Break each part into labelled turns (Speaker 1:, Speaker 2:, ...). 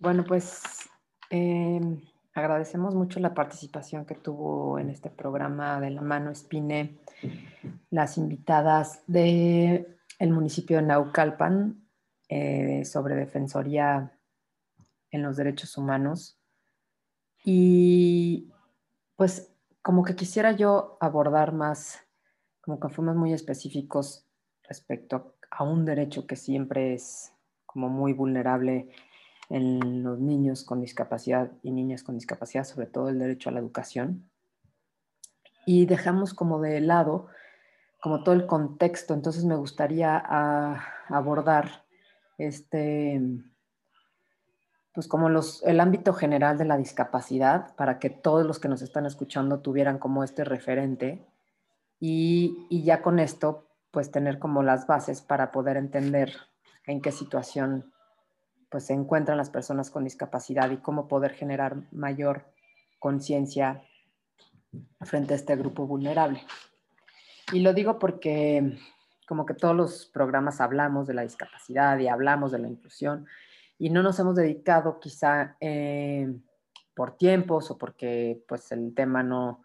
Speaker 1: Bueno, pues em, agradecemos mucho la participación que tuvo en este programa de la mano Espine las invitadas del el municipio de Naucalpan eh, sobre defensoría en los derechos humanos. Y pues como que quisiera yo abordar más, como que fuimos muy específicos respecto a un derecho que siempre es como muy vulnerable en los niños con discapacidad y niñas con discapacidad, sobre todo el derecho a la educación. Y dejamos como de lado como todo el contexto, entonces me gustaría ah, abordar este, pues como los, el ámbito general de la discapacidad para que todos los que nos están escuchando tuvieran como este referente y, y ya con esto pues tener como las bases para poder entender en qué situación pues se encuentran las personas con discapacidad y cómo poder generar mayor conciencia frente a este grupo vulnerable. Y lo digo porque como que todos los programas hablamos de la discapacidad y hablamos de la inclusión y no nos hemos dedicado quizá eh, por tiempos o porque pues el tema no,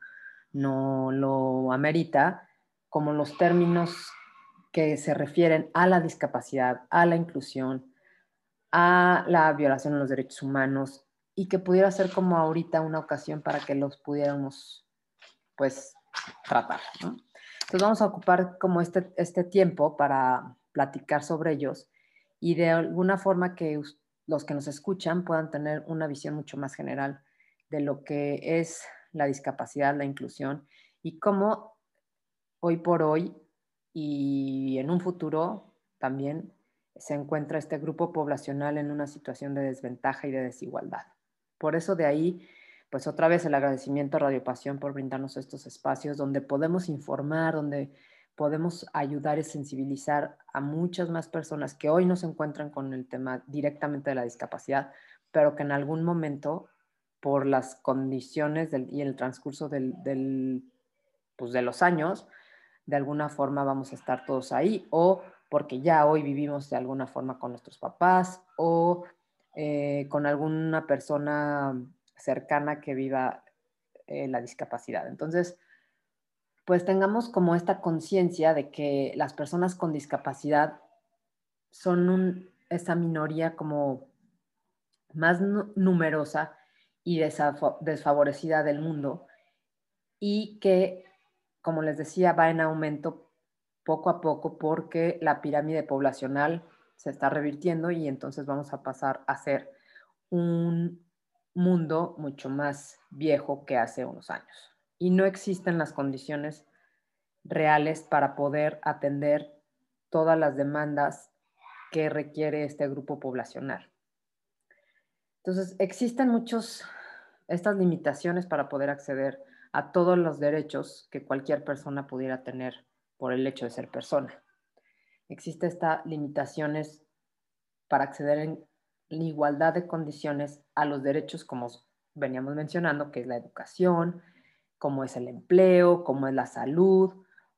Speaker 1: no lo amerita, como los términos que se refieren a la discapacidad, a la inclusión, a la violación de los derechos humanos y que pudiera ser como ahorita una ocasión para que los pudiéramos pues tratar. Entonces vamos a ocupar como este, este tiempo para platicar sobre ellos y de alguna forma que los que nos escuchan puedan tener una visión mucho más general de lo que es la discapacidad, la inclusión y cómo hoy por hoy y en un futuro también se encuentra este grupo poblacional en una situación de desventaja y de desigualdad. Por eso de ahí, pues otra vez el agradecimiento a Radio Pasión por brindarnos estos espacios donde podemos informar, donde podemos ayudar y sensibilizar a muchas más personas que hoy no se encuentran con el tema directamente de la discapacidad, pero que en algún momento, por las condiciones y el transcurso del, pues de los años, de alguna forma vamos a estar todos ahí o porque ya hoy vivimos de alguna forma con nuestros papás o eh, con alguna persona cercana que viva eh, la discapacidad. Entonces, pues tengamos como esta conciencia de que las personas con discapacidad son esa minoría como más numerosa y desfavorecida del mundo y que, como les decía, va en aumento poco a poco porque la pirámide poblacional se está revirtiendo y entonces vamos a pasar a ser un mundo mucho más viejo que hace unos años. Y no existen las condiciones reales para poder atender todas las demandas que requiere este grupo poblacional. Entonces, existen muchas estas limitaciones para poder acceder a todos los derechos que cualquier persona pudiera tener por el hecho de ser persona. Existe estas limitaciones para acceder en igualdad de condiciones a los derechos como veníamos mencionando, que es la educación, como es el empleo, como es la salud,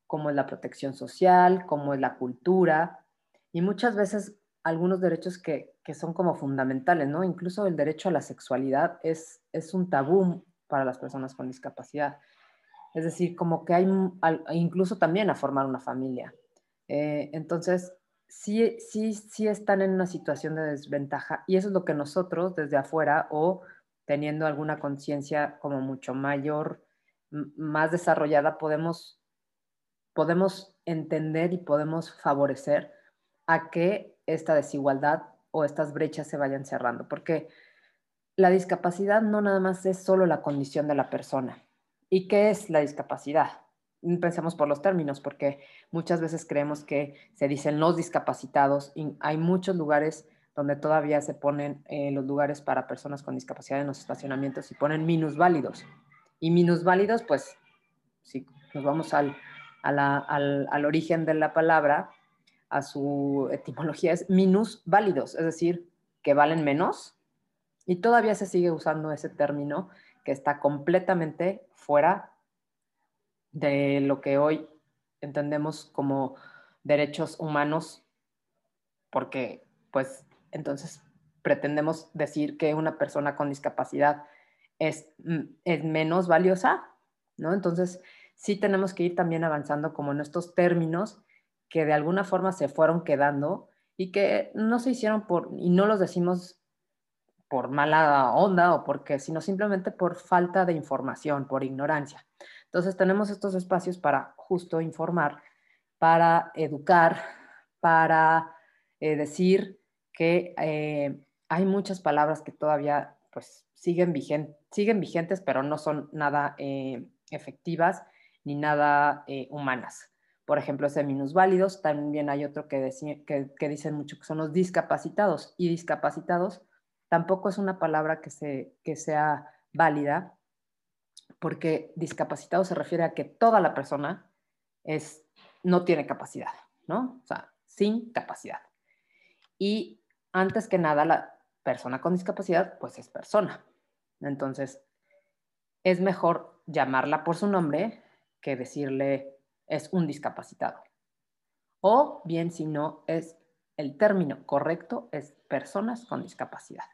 Speaker 1: como es la protección social, como es la cultura, y muchas veces algunos derechos que, que, son como fundamentales, ¿no? Incluso el derecho a la sexualidad es, es un tabú para las personas con discapacidad. Es decir, como que hay incluso también a formar una familia. Eh, entonces, sí, sí, sí están en una situación de desventaja y eso es lo que nosotros desde afuera o teniendo alguna conciencia como mucho mayor, más desarrollada, podemos, podemos entender y podemos favorecer a que esta desigualdad o estas brechas se vayan cerrando, porque la discapacidad no nada más es solo la condición de la persona, ¿Y qué es la discapacidad? Pensemos por los términos, porque muchas veces creemos que se dicen los discapacitados y hay muchos lugares donde todavía se ponen eh, los lugares para personas con discapacidad en los estacionamientos y ponen minusválidos. Y minusválidos, pues, si nos vamos al, al, al origen de la palabra, a su etimología es minusválidos, es decir, que valen menos. Y todavía se sigue usando ese término que está completamente fuera de lo que hoy entendemos como derechos humanos, porque pues entonces pretendemos decir que una persona con discapacidad es, mm, es menos valiosa, ¿no? Entonces, sí tenemos que ir también avanzando como en estos términos que de alguna forma se fueron quedando y que no se hicieron por, y no los decimos por mala onda o porque, sino simplemente por falta de información, por ignorancia. Entonces tenemos estos espacios para justo informar, para educar, para eh, decir que eh, hay muchas palabras que todavía pues siguen, siguen vigentes, pero no son nada eh, efectivas ni nada humanas. Por ejemplo, ese minusválidos, también hay otro que, que, que dicen mucho que son los discapacitados y discapacitados tampoco es una palabra que, se, que sea válida, porque discapacitado se refiere a que toda la persona es, no tiene capacidad, ¿no? O sea, sin capacidad. Y antes que nada, la persona con discapacidad, pues es persona. Entonces, es mejor llamarla por su nombre que decirle es un discapacitado. O bien, si no, es el término correcto, es personas con discapacidad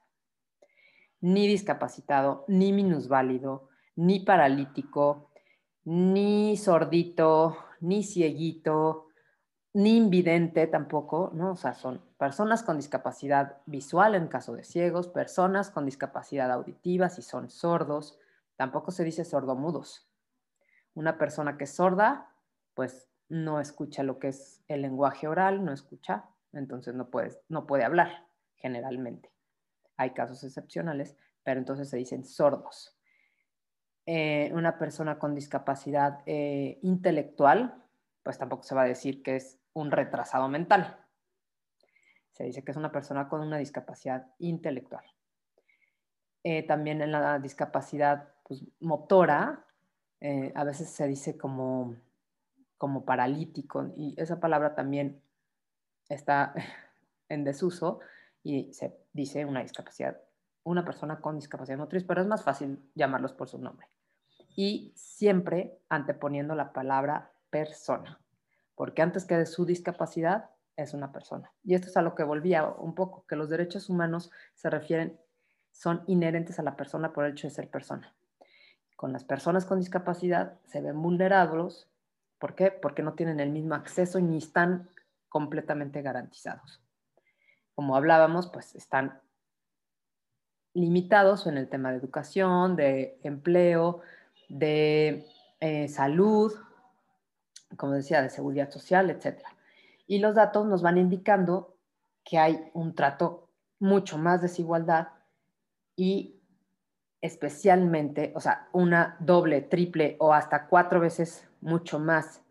Speaker 1: ni discapacitado, ni minusválido, ni paralítico, ni sordito, ni cieguito, ni invidente tampoco, ¿no? O sea, son personas con discapacidad visual en caso de ciegos, personas con discapacidad auditiva si son sordos, tampoco se dice sordomudos. Una persona que es sorda, pues no escucha lo que es el lenguaje oral, no escucha, entonces no, no puede hablar generalmente hay casos excepcionales, pero entonces se dicen sordos. Eh, una persona con discapacidad eh, intelectual, pues tampoco se va a decir que es un retrasado mental. Se dice que es una persona con una discapacidad intelectual. Eh, también en la discapacidad pues, motora, a veces se dice como, como paralítico y esa palabra también está en desuso y se dice una discapacidad, una persona con discapacidad motriz, pero es más fácil llamarlos por su nombre. Y siempre anteponiendo la palabra persona, porque antes que de su discapacidad es una persona. Y esto es a lo que volvía un poco, que los derechos humanos se refieren, son inherentes a la persona por el hecho de ser persona. Con las personas con discapacidad se ven vulnerables. ¿Por qué? Porque no tienen el mismo acceso ni están completamente garantizados como hablábamos, pues están limitados en el tema de educación, de empleo, de eh, salud, como decía, de seguridad social, etc. Y los datos nos van indicando que hay un trato mucho más desigualdad y especialmente, o sea, una doble, triple o hasta cuatro veces mucho más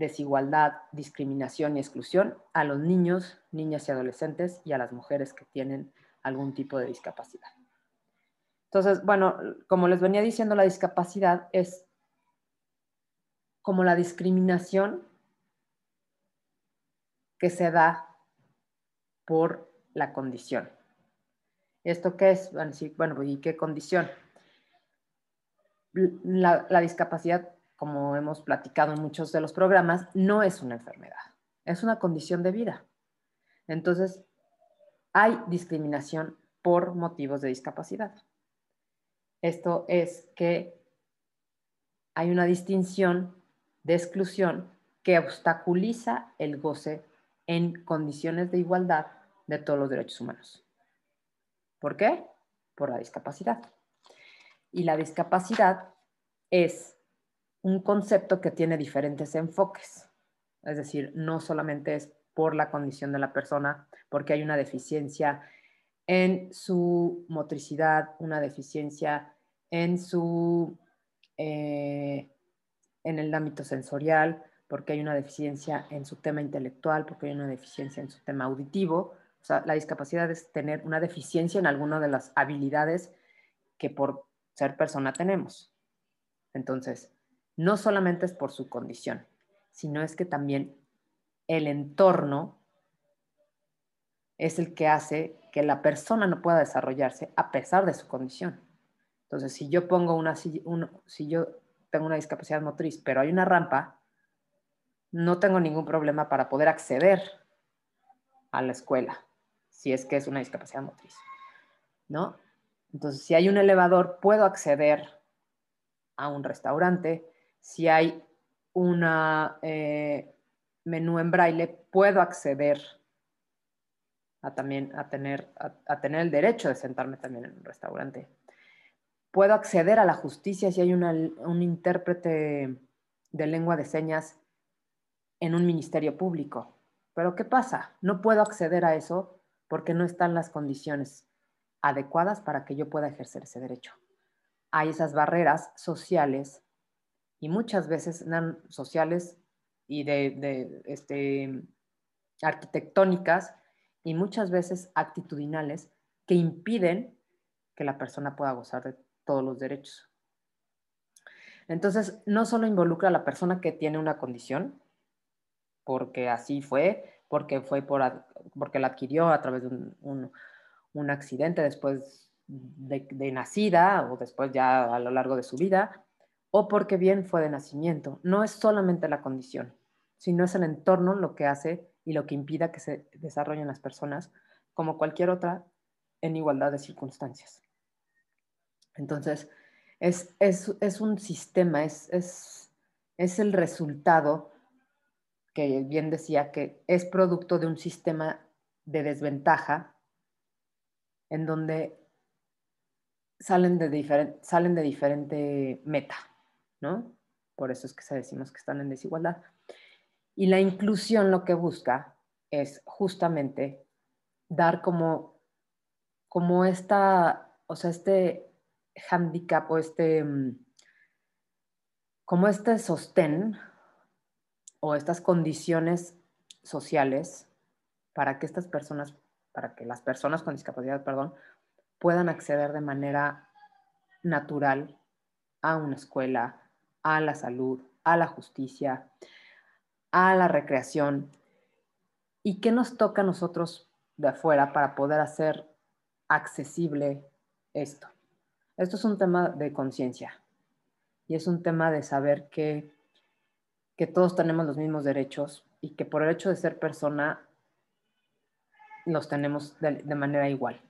Speaker 1: desigualdad, discriminación y exclusión a los niños, niñas y adolescentes y a las mujeres que tienen algún tipo de discapacidad. Entonces, bueno, como les venía diciendo, la discapacidad es como la discriminación que se da por la condición. ¿Esto qué es? Bueno, ¿y qué condición? La, la discapacidad como hemos platicado en muchos de los programas, no es una enfermedad, es una condición de vida. Entonces, hay discriminación por motivos de discapacidad. Esto es que hay una distinción de exclusión que obstaculiza el goce en condiciones de igualdad de todos los derechos humanos. ¿Por qué? Por la discapacidad. Y la discapacidad es un concepto que tiene diferentes enfoques. Es decir, no solamente es por la condición de la persona, porque hay una deficiencia en su motricidad, una deficiencia en su eh, en el ámbito sensorial, porque hay una deficiencia en su tema intelectual, porque hay una deficiencia en su tema auditivo. O sea, la discapacidad es tener una deficiencia en alguna de las habilidades que por ser persona tenemos. Entonces, no solamente es por su condición, sino es que también el entorno es el que hace que la persona no pueda desarrollarse a pesar de su condición. Entonces, si yo pongo una, si yo tengo una discapacidad motriz, pero hay una rampa, no tengo ningún problema para poder acceder a la escuela. si es que es una discapacidad motriz, ¿no? Entonces, si hay un elevador, puedo acceder a un restaurante. Si hay un eh, menú en braille, puedo acceder a, también, a, tener, a, tener el derecho de sentarme también en un restaurante. Puedo acceder a la justicia si hay un intérprete de lengua de señas en un ministerio público. Pero ¿qué pasa? No puedo acceder a eso porque no están las condiciones adecuadas para que yo pueda ejercer ese derecho. Hay esas barreras sociales y muchas veces sociales y de, este, arquitectónicas y muchas veces actitudinales que impiden que la persona pueda gozar de todos los derechos. Entonces, no solo involucra a la persona que tiene una condición, porque así fue, porque fue por, porque la adquirió a través de un, un, accidente después de, de, nacida o después ya a lo largo de su vida, o porque bien fue de nacimiento. No es solamente la condición, sino es el entorno lo que hace y lo que impida que se desarrollen las personas como cualquier otra en igualdad de circunstancias. Entonces, es, es, es un sistema, es, es, es el resultado que bien decía que es producto de un sistema de desventaja en donde salen de, salen de diferente meta, ¿no? Por eso es que decimos que están en desigualdad. Y la inclusión lo que busca es justamente dar como, como esta, o sea, este handicap o este, mm, como este sostén o estas condiciones sociales para que estas personas, para que las personas con discapacidad, perdón, puedan acceder de manera natural a una escuela, a la salud, a la justicia, a la recreación. ¿Y qué nos toca a nosotros de afuera para poder hacer accesible esto? Esto es un tema de conciencia y es un tema de saber que que todos tenemos los mismos derechos y que por el hecho de ser persona los tenemos de, manera igual.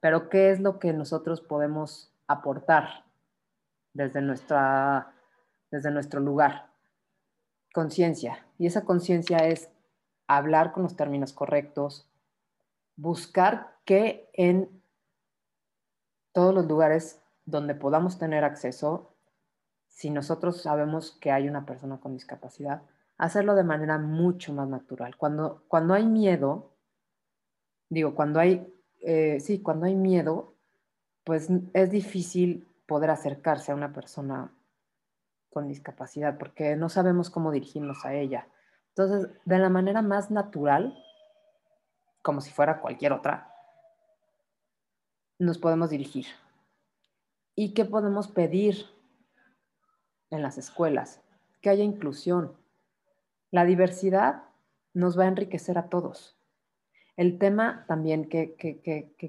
Speaker 1: Pero ¿qué es lo que nosotros podemos aportar desde, nuestra, desde nuestro lugar? Conciencia. Y esa conciencia es hablar con los términos correctos, buscar que en todos los lugares donde podamos tener acceso si nosotros sabemos que hay una persona con discapacidad, hacerlo de manera mucho más natural. Cuando, cuando hay miedo, digo, cuando hay, eh, sí, cuando hay miedo, pues es difícil poder acercarse a una persona con discapacidad porque no sabemos cómo dirigirnos a ella. Entonces, de la manera más natural, como si fuera cualquier otra, nos podemos dirigir. ¿Y qué podemos pedir en las escuelas, que haya inclusión. La diversidad nos va a enriquecer a todos. El tema también que,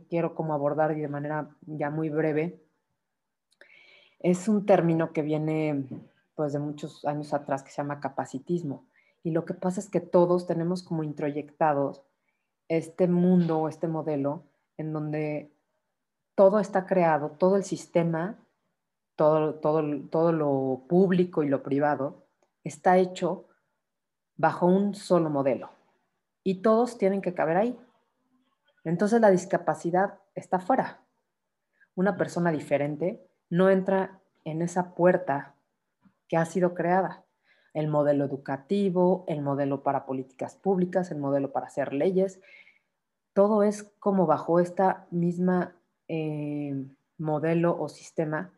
Speaker 1: quiero como abordar y de manera ya muy breve es un término que viene pues de muchos años atrás que se llama capacitismo. Y lo que pasa es que todos tenemos como introyectados este mundo o este modelo en donde todo está creado, todo el sistema todo, todo, todo lo público y lo privado está hecho bajo un solo modelo y todos tienen que caber ahí. Entonces la discapacidad está fuera. Una persona diferente no entra en esa puerta que ha sido creada. El modelo educativo, el modelo para políticas públicas, el modelo para hacer leyes, todo es como bajo esta misma eh, modelo o sistema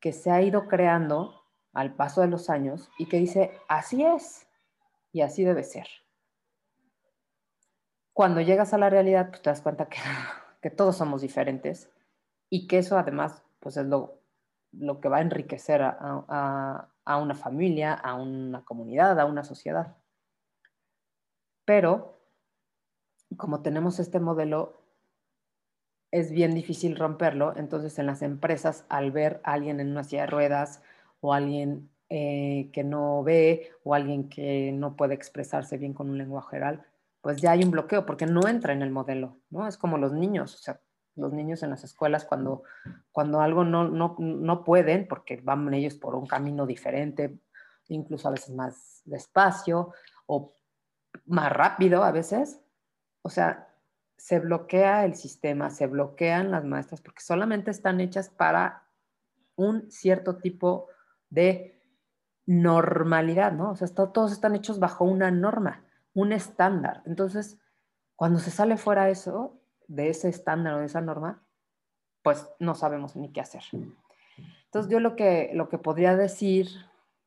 Speaker 1: que se ha ido creando al paso de los años y que dice, así es y así debe ser. Cuando llegas a la realidad, pues te das cuenta que, que todos somos diferentes y que eso además pues es lo, lo que va a enriquecer a, una familia, a una comunidad, a una sociedad. Pero como tenemos este modelo es bien difícil romperlo. Entonces, en las empresas, al ver a alguien en una silla de ruedas o alguien eh, que no ve o alguien que no puede expresarse bien con un lenguaje oral, pues ya hay un bloqueo porque no entra en el modelo, ¿no? Es como los niños, o sea, los niños en las escuelas cuando, cuando algo no, no, no pueden, porque van ellos por un camino diferente, incluso a veces más despacio o más rápido a veces, o sea, se bloquea el sistema, se bloquean las maestras porque solamente están hechas para un cierto tipo de normalidad, ¿no? O sea, todos están hechos bajo una norma, un estándar. Entonces, cuando se sale fuera eso, de ese estándar o de esa norma, pues no sabemos ni qué hacer. Entonces, yo lo que, lo que podría decir,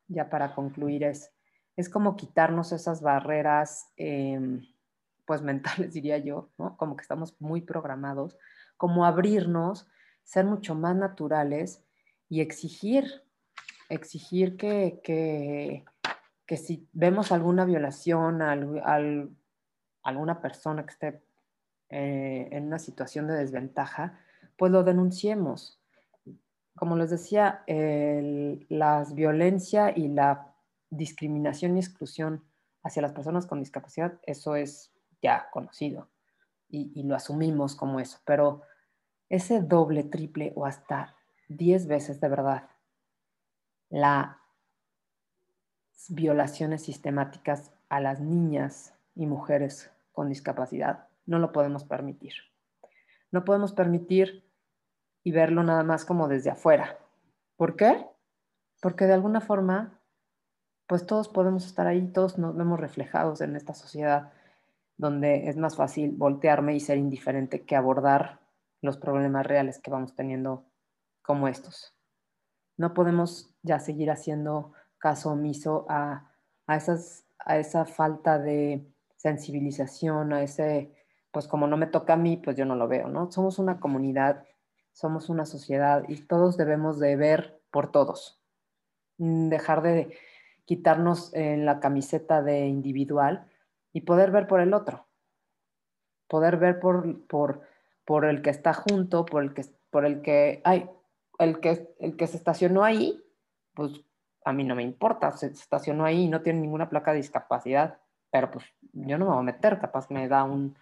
Speaker 1: ya para concluir, es, es como quitarnos esas barreras, em, pues mentales, diría yo, ¿no? Como que estamos muy programados, como abrirnos, ser mucho más naturales y exigir, exigir que, que, que si vemos alguna violación a, alguna persona que esté eh, en una situación de desventaja, pues lo denunciemos. Como les decía, la violencia y la discriminación y exclusión hacia las personas con discapacidad, eso es ya conocido y lo asumimos como eso, pero ese doble, triple o hasta diez veces de verdad, las violaciones sistemáticas a las niñas y mujeres con discapacidad, no lo podemos permitir. No podemos permitir y verlo nada más como desde afuera. ¿Por qué? Porque de alguna forma, pues todos podemos estar ahí, todos nos vemos reflejados en esta sociedad donde es más fácil voltearme y ser indiferente que abordar los problemas reales que vamos teniendo como estos. No podemos ya seguir haciendo caso omiso a, esas, a esa falta de sensibilización, a ese, pues como no me toca a mí, pues yo no lo veo, ¿no? Somos una comunidad, somos una sociedad y todos debemos de ver por todos. Mm, dejar de quitarnos en la camiseta de individual y poder ver por el otro, poder ver por, por, por el que está junto, por el que, por el que, ay, el que, el que se estacionó ahí, pues a mí no me importa, se estacionó ahí y no tiene ninguna placa de discapacidad, pero pues yo no me voy a meter, capaz me da un,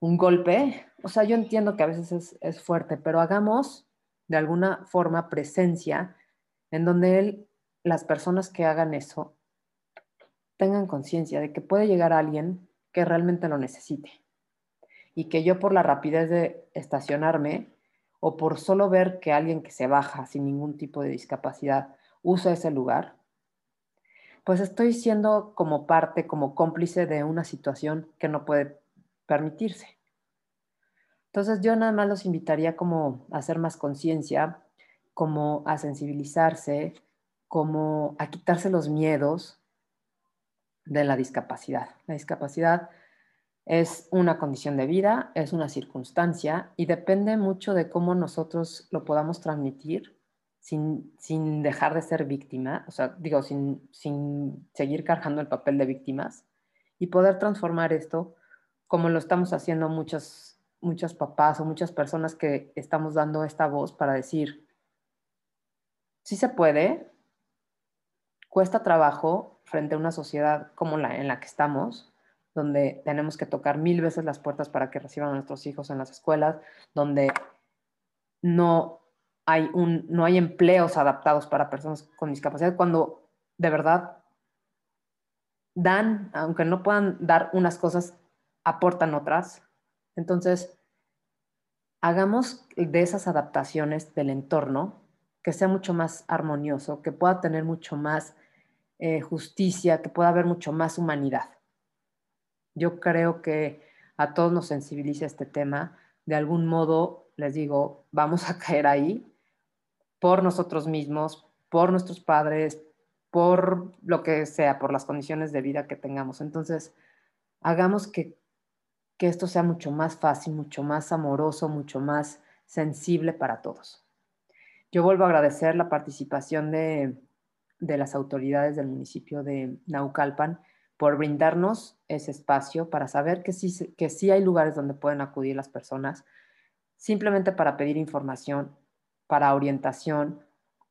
Speaker 1: un golpe. O sea, yo entiendo que a veces es, fuerte, pero hagamos de alguna forma presencia en donde él, las personas que hagan eso tengan conciencia de que puede llegar alguien que realmente lo necesite y que yo por la rapidez de estacionarme o por solo ver que alguien que se baja sin ningún tipo de discapacidad usa ese lugar, pues estoy siendo como parte, como cómplice de una situación que no puede permitirse. Entonces yo nada más los invitaría como a hacer más conciencia, como a sensibilizarse, como a quitarse los miedos, de la discapacidad. La discapacidad es una condición de vida, es una circunstancia y depende mucho de cómo nosotros lo podamos transmitir sin, sin dejar de ser víctima, o sea, digo, sin, sin seguir cargando el papel de víctimas y poder transformar esto como lo estamos haciendo muchos, muchos papás o muchas personas que estamos dando esta voz para decir, sí se puede, cuesta trabajo, frente a una sociedad como la en la que estamos, donde tenemos que tocar mil veces las puertas para que reciban a nuestros hijos en las escuelas, donde no hay, un, no hay empleos adaptados para personas con discapacidad, cuando de verdad dan, aunque no puedan dar unas cosas, aportan otras. Entonces, hagamos de esas adaptaciones del entorno que sea mucho más armonioso, que pueda tener mucho más eh, justicia, que pueda haber mucho más humanidad. Yo creo que a todos nos sensibiliza este tema. De algún modo, les digo, vamos a caer ahí por nosotros mismos, por nuestros padres, por lo que sea, por las condiciones de vida que tengamos. Entonces, hagamos que, que esto sea mucho más fácil, mucho más amoroso, mucho más sensible para todos. Yo vuelvo a agradecer la participación de, de las autoridades del municipio de Naucalpan por brindarnos ese espacio para saber que sí, que sí hay lugares donde pueden acudir las personas, simplemente para pedir información, para orientación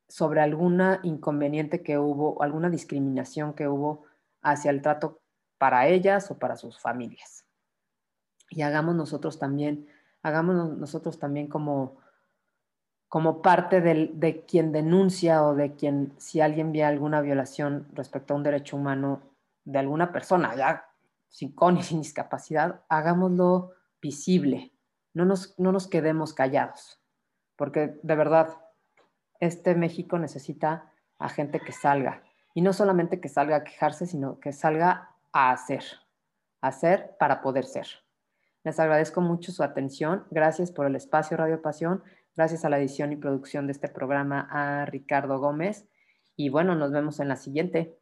Speaker 1: sobre alguna inconveniente que hubo, alguna discriminación que hubo hacia el trato para ellas o para sus familias. Y hagamos nosotros también, hagamos nosotros también como, como parte de quien denuncia o de quien, si alguien ve alguna violación respecto a un derecho humano de alguna persona, ya sin con y sin discapacidad, hagámoslo visible, no nos, no nos quedemos callados, porque de verdad, este México necesita a gente que salga, y no solamente que salga a quejarse, sino que salga a hacer, hacer para poder ser. Les agradezco mucho su atención. Gracias por el espacio Radio Pasión. Gracias a la edición y producción de este programa a Ricardo Gómez. Y bueno, nos vemos en la siguiente.